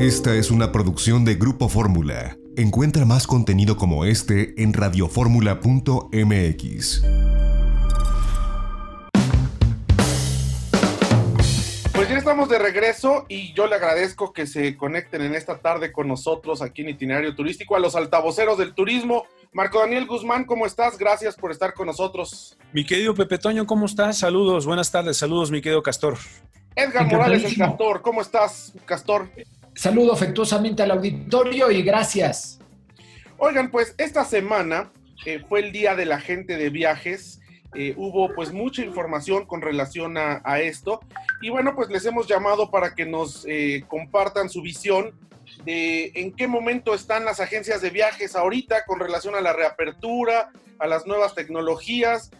Esta es una producción de Grupo Fórmula. Encuentra más contenido como este en radioformula.mx. Pues ya estamos de regreso y yo le agradezco que se conecten en esta tarde con nosotros aquí en Itinerario Turístico a los altavoceros del turismo. Marco Daniel Guzmán, ¿cómo estás? Gracias por estar con nosotros. Mi querido Pepe Toño, ¿cómo estás? Saludos, buenas tardes, saludos, mi querido Castor. Edgar Morales, el Castor, ¿cómo estás, Castor? Saludo afectuosamente al auditorio y gracias. Oigan, pues esta semana eh, fue el día de la gente de viajes. Eh, hubo pues mucha información con relación a, esto. Y bueno, pues les hemos llamado para que nos eh, compartan su visión de en qué momento están las agencias de viajes ahorita con relación a la reapertura, a las nuevas tecnologías.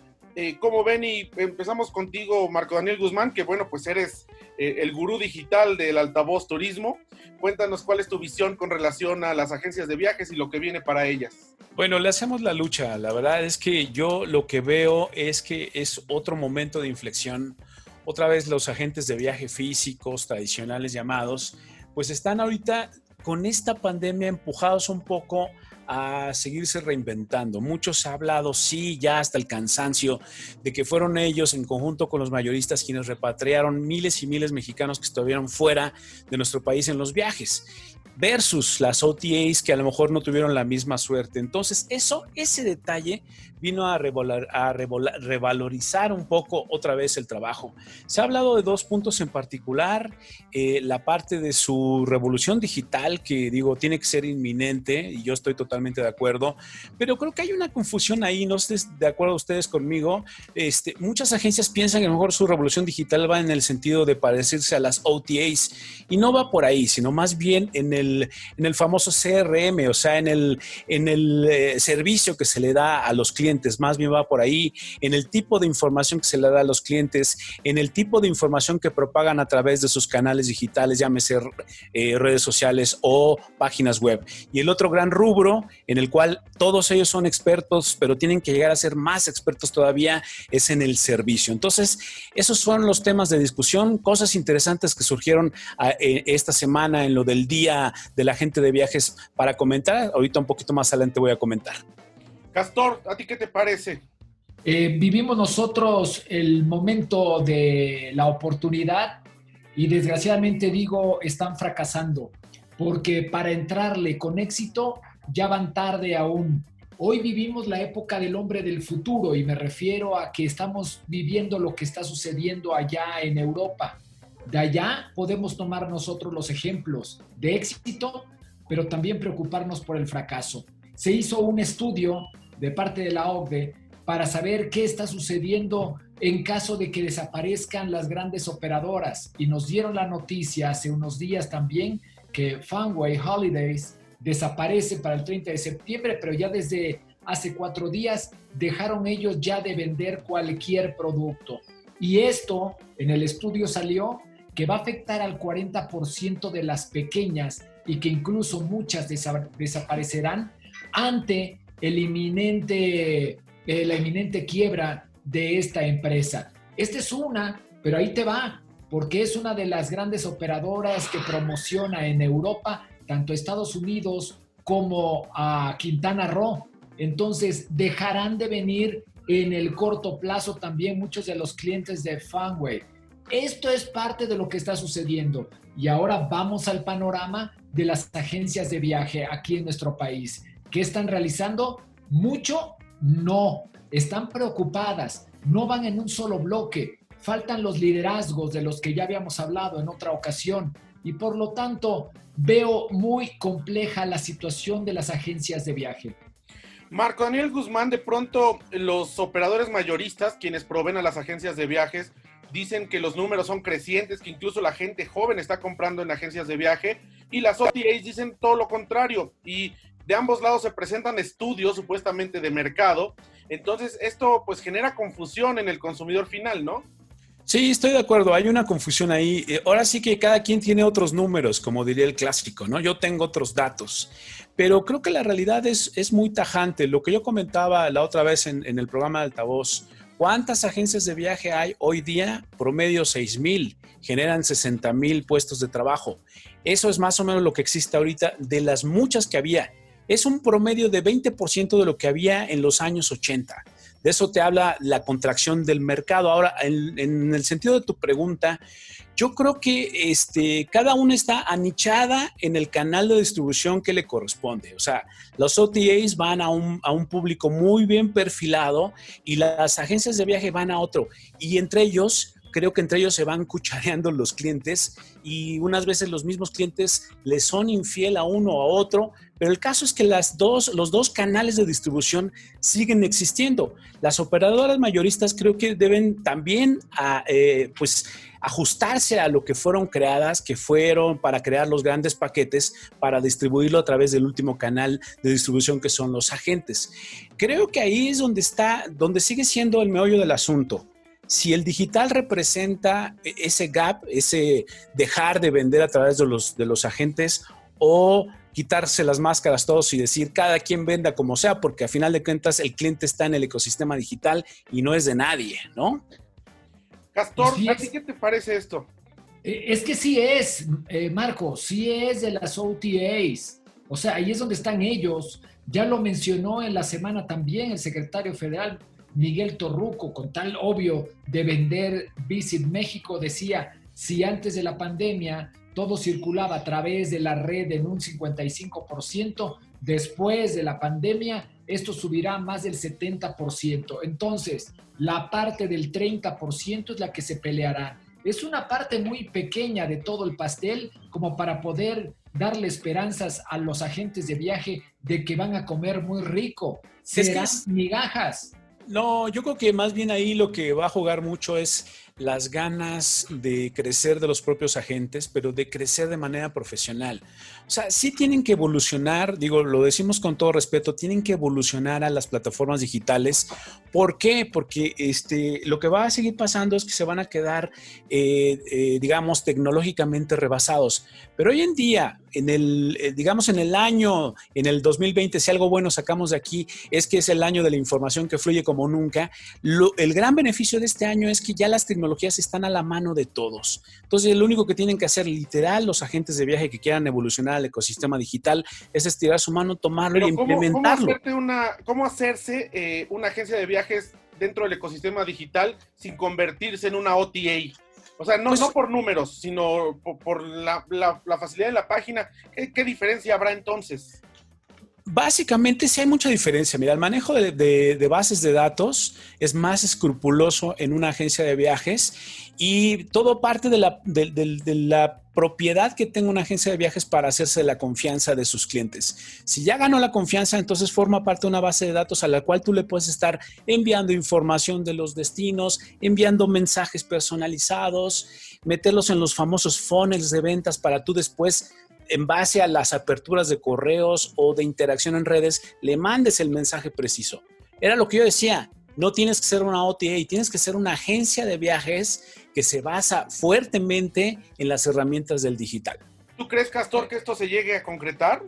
¿Cómo ven? Y empezamos contigo, Marco Daniel Guzmán, que bueno, pues eres el gurú digital del altavoz turismo. Cuéntanos cuál es tu visión con relación a las agencias de viajes y lo que viene para ellas. Bueno, le hacemos la lucha. La verdad es que yo lo que veo es que es otro momento de inflexión. Otra vez los agentes de viaje físicos tradicionales llamados, pues están ahorita con esta pandemia empujados un poco a seguirse reinventando. Muchos han hablado, sí, ya hasta el cansancio, de que fueron ellos en conjunto con los mayoristas quienes repatriaron miles y miles de mexicanos que estuvieron fuera de nuestro país en los viajes versus las OTAs que a lo mejor no tuvieron la misma suerte. Entonces, eso, ese detalle vino a, revalorizar un poco otra vez el trabajo. Se ha hablado de dos puntos en particular, eh, la parte de su revolución digital, que digo, tiene que ser inminente, y yo estoy totalmente de acuerdo, pero creo que hay una confusión ahí, no estés de acuerdo ustedes conmigo, este, muchas agencias piensan que a lo mejor su revolución digital va en el sentido de parecerse a las OTAs, y no va por ahí, sino más bien en el, en el famoso CRM, o sea, en el, en el eh, servicio que se le da a los clientes más bien va por ahí, en el tipo de información que se le da a los clientes, en el tipo de información que propagan a través de sus canales digitales, llámese eh, redes sociales o páginas web. Y el otro gran rubro en el cual todos ellos son expertos, pero tienen que llegar a ser más expertos todavía, es en el servicio. Entonces, esos fueron los temas de discusión, cosas interesantes que surgieron ah, eh, esta semana en lo del día de la gente de viajes para comentar. Ahorita un poquito más adelante voy a comentar. Castor, ¿a ti qué te parece? Eh, vivimos nosotros el momento de la oportunidad y desgraciadamente digo, están fracasando, porque para entrarle con éxito ya van tarde aún. Hoy vivimos la época del hombre del futuro y me refiero a que estamos viviendo lo que está sucediendo allá en Europa. De allá podemos tomar nosotros los ejemplos de éxito, pero también preocuparnos por el fracaso. Se hizo un estudio de parte de la OCDE para saber qué está sucediendo en caso de que desaparezcan las grandes operadoras. Y nos dieron la noticia hace unos días también que Funway Holidays desaparece para el 30 de septiembre, pero ya desde hace cuatro días dejaron ellos ya de vender cualquier producto. Y esto en el estudio salió que va a afectar al 40% de las pequeñas y que incluso muchas desaparecerán ante eh, la inminente quiebra de esta empresa. Esta es una, pero ahí te va, porque es una de las grandes operadoras que promociona en Europa, tanto Estados Unidos como a Quintana Roo. Entonces, dejarán de venir en el corto plazo también muchos de los clientes de Funway. Esto es parte de lo que está sucediendo. Y ahora vamos al panorama de las agencias de viaje aquí en nuestro país. ¿Qué están realizando? Mucho, no. Están preocupadas, no van en un solo bloque. Faltan los liderazgos de los que ya habíamos hablado en otra ocasión. Y por lo tanto, veo muy compleja la situación de las agencias de viaje. Marco Daniel Guzmán, de pronto los operadores mayoristas, quienes proveen a las agencias de viajes, dicen que los números son crecientes, que incluso la gente joven está comprando en agencias de viaje, y las OTAs dicen todo lo contrario. Y de ambos lados se presentan estudios supuestamente de mercado, entonces esto pues genera confusión en el consumidor final, ¿no? Sí, estoy de acuerdo, hay una confusión ahí. Eh, ahora sí que cada quien tiene otros números, como diría el clásico, ¿no? Yo tengo otros datos, pero creo que la realidad es, es muy tajante. Lo que yo comentaba la otra vez en, en el programa de altavoz ¿Cuántas agencias de viaje hay hoy día? Promedio 6 mil, generan 60 mil puestos de trabajo. Eso es más o menos lo que existe ahorita de las muchas que había. Es un promedio de 20% de lo que había en los años 80. De eso te habla la contracción del mercado. Ahora, en, el sentido de tu pregunta, yo creo que este, cada una está anichada en el canal de distribución que le corresponde. O sea, los OTAs van a un, a un público muy bien perfilado y las agencias de viaje van a otro. Y entre ellos, creo que entre ellos se van cuchareando los clientes y unas veces los mismos clientes les son infiel a uno o a otro, pero el caso es que las dos, los dos canales de distribución siguen existiendo. Las operadoras mayoristas creo que deben también eh, pues, ajustarse a lo que fueron creadas, que fueron para crear los grandes paquetes, para distribuirlo a través del último canal de distribución que son los agentes. Creo que ahí es donde está, donde sigue siendo el meollo del asunto si el digital representa e-, ese gap, ese dejar de vender a través de los, de los agentes o quitarse las máscaras todos y decir cada quien venda como sea, porque a final de cuentas el cliente está en el ecosistema digital y no es de nadie, ¿no? Castor, ¿a ti qué te parece esto? Eh, es que sí es, eh, Marco, sí es de las OTAs. O sea, ahí es donde están ellos. Ya lo mencionó en la semana también el secretario federal Miguel Torruco, con tal obvio de vender Visit México, decía, si antes de la pandemia todo circulaba a través de la red en un 55%, después de la pandemia esto subirá más del 70%. Entonces, la parte del 30% es la que se peleará. Es una parte muy pequeña de todo el pastel como para poder darle esperanzas a los agentes de viaje de que van a comer muy rico. Serán migajas. No, yo creo que más bien ahí lo que va a jugar mucho es las ganas de crecer de los propios agentes, pero de crecer de manera profesional. O sea, sí tienen que evolucionar, digo, lo decimos con todo respeto, tienen que evolucionar a las plataformas digitales. ¿Por qué? Porque este, lo que va a seguir pasando es que se van a quedar, eh, eh, digamos, tecnológicamente rebasados. Pero hoy en día, en el, eh, digamos, en el año, en el 2020, si algo bueno sacamos de aquí, es que es el año de la información que fluye como nunca. el gran beneficio de este año es que ya las tecnologías están a la mano de todos. Entonces, lo único que tienen que hacer literal los agentes de viaje que quieran evolucionar al ecosistema digital es estirar su mano, tomarlo y implementarlo. ¿cómo, una, ¿Cómo hacerse eh, una agencia de viajes dentro del ecosistema digital sin convertirse en una OTA? O sea, no, pues no por números, sino por, la, facilidad de la página. ¿Qué diferencia habrá entonces? Básicamente sí hay mucha diferencia. Mira, el manejo de, bases de datos es más escrupuloso en una agencia de viajes y todo parte de la, propiedad que tenga una agencia de viajes para hacerse la confianza de sus clientes. Si ya ganó la confianza, entonces forma parte de una base de datos a la cual tú le puedes estar enviando información de los destinos, enviando mensajes personalizados, meterlos en los famosos funnels de ventas para tú después en base a las aperturas de correos o de interacción en redes, le mandes el mensaje preciso. Era lo que yo decía, no tienes que ser una OTA, tienes que ser una agencia de viajes que se basa fuertemente en las herramientas del digital. ¿Tú crees, Castor, que esto se llegue a concretar?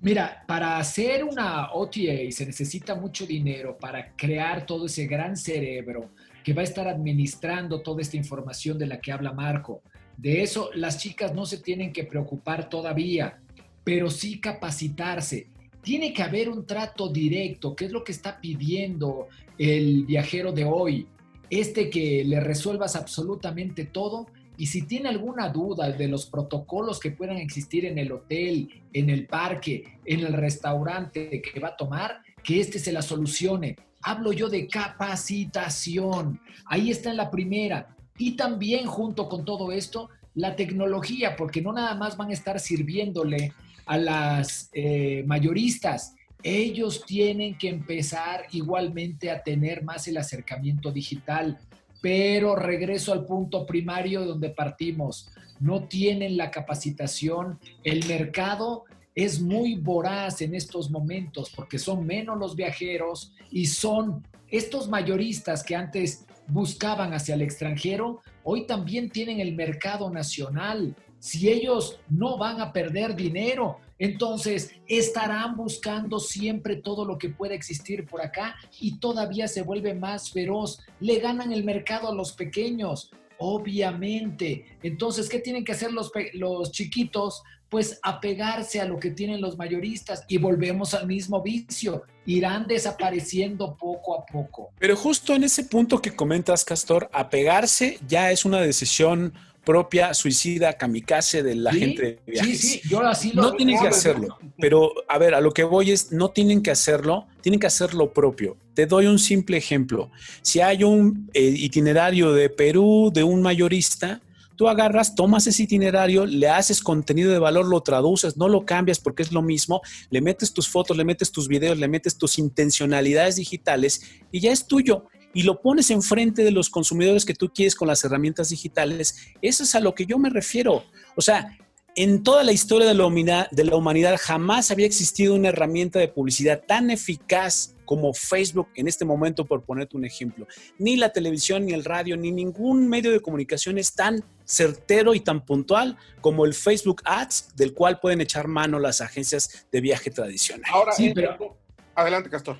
Mira, para hacer una OTA se necesita mucho dinero para crear todo ese gran cerebro que va a estar administrando toda esta información de la que habla Marco. De eso las chicas no se tienen que preocupar todavía, pero sí capacitarse. Tiene que haber un trato directo, que es lo que está pidiendo el viajero de hoy. Este que le resuelvas absolutamente todo y si tiene alguna duda de los protocolos que puedan existir en el hotel, en el parque, en el restaurante que va a tomar, que este se la solucione. Hablo yo de capacitación. Ahí está en la primera. Y también junto con todo esto, la tecnología, porque no nada más van a estar sirviéndole a las eh, mayoristas, ellos tienen que empezar igualmente a tener más el acercamiento digital. Pero regreso al punto primario donde partimos. No tienen la capacitación. El mercado es muy voraz en estos momentos porque son menos los viajeros y son estos mayoristas que antes buscaban hacia el extranjero, hoy también tienen el mercado nacional. si ellos no van a perder dinero? Entonces, estarán buscando siempre todo lo que pueda existir por acá y todavía se vuelve más feroz. Le ganan el mercado a los pequeños, obviamente. Entonces, ¿qué tienen que hacer los, los chiquitos? Pues apegarse a lo que tienen los mayoristas y volvemos al mismo vicio. Irán desapareciendo poco a poco. Pero justo en ese punto que comentas, Castor, apegarse ya es una decisión propia suicida kamikaze de la gente de viajes. Sí, sí, yo así lo No tienen que hacerlo, pero a ver, a lo que voy es, no tienen que hacerlo, tienen que hacer lo propio. Te doy un simple ejemplo. Si hay un eh, itinerario de Perú de un mayorista, tú agarras, tomas ese itinerario, le haces contenido de valor, lo traduces, no lo cambias porque es lo mismo, le metes tus fotos, le metes tus videos, le metes tus intencionalidades digitales y ya es tuyo y lo pones enfrente de los consumidores que tú quieres con las herramientas digitales, eso es a lo que yo me refiero. O sea, en toda la historia de la, humanidad, de la humanidad jamás había existido una herramienta de publicidad tan eficaz como Facebook en este momento, por ponerte un ejemplo. Ni la televisión, ni el radio, ni ningún medio de comunicación es tan certero y tan puntual como el Facebook Ads, del cual pueden echar mano las agencias de viaje tradicional. Ahora, sí, pero... adelante, Castor.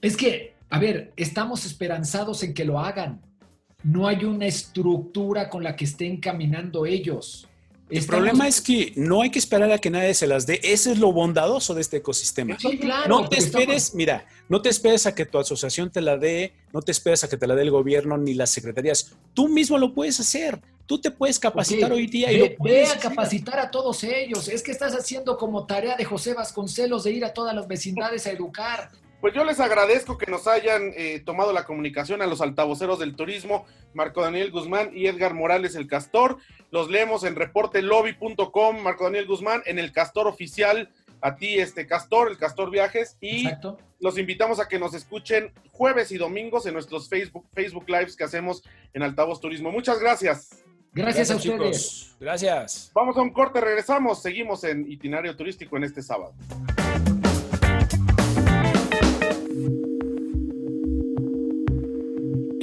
Es que a ver, estamos esperanzados en que lo hagan. No hay una estructura con la que estén caminando ellos. El problema es que no hay que esperar a que nadie se las dé. Ese es lo bondadoso de este ecosistema. Sí, claro, no te esperes, mira, no te esperes a que tu asociación te la dé, no te esperes a que te la dé el gobierno ni las secretarías. Tú mismo lo puedes hacer. Tú te puedes capacitar hoy día y lo puedes ve a capacitar a todos ellos. Es que estás haciendo como tarea de José Vasconcelos de ir a todas las vecindades a educar. Pues yo les agradezco que nos hayan eh, tomado la comunicación a los altavoceros del turismo, Marco Daniel Guzmán y Edgar Morales el Castor. Los leemos en reportelobby.com, Marco Daniel Guzmán, en el Castor oficial, a ti este Castor, el Castor Viajes, y los invitamos a que nos escuchen jueves y domingos en nuestros Facebook, Facebook Lives que hacemos en Altavoz Turismo. Muchas gracias. Gracias, a ustedes. Chicos. Gracias. Vamos a un corte, regresamos, seguimos en itinerario turístico en este sábado.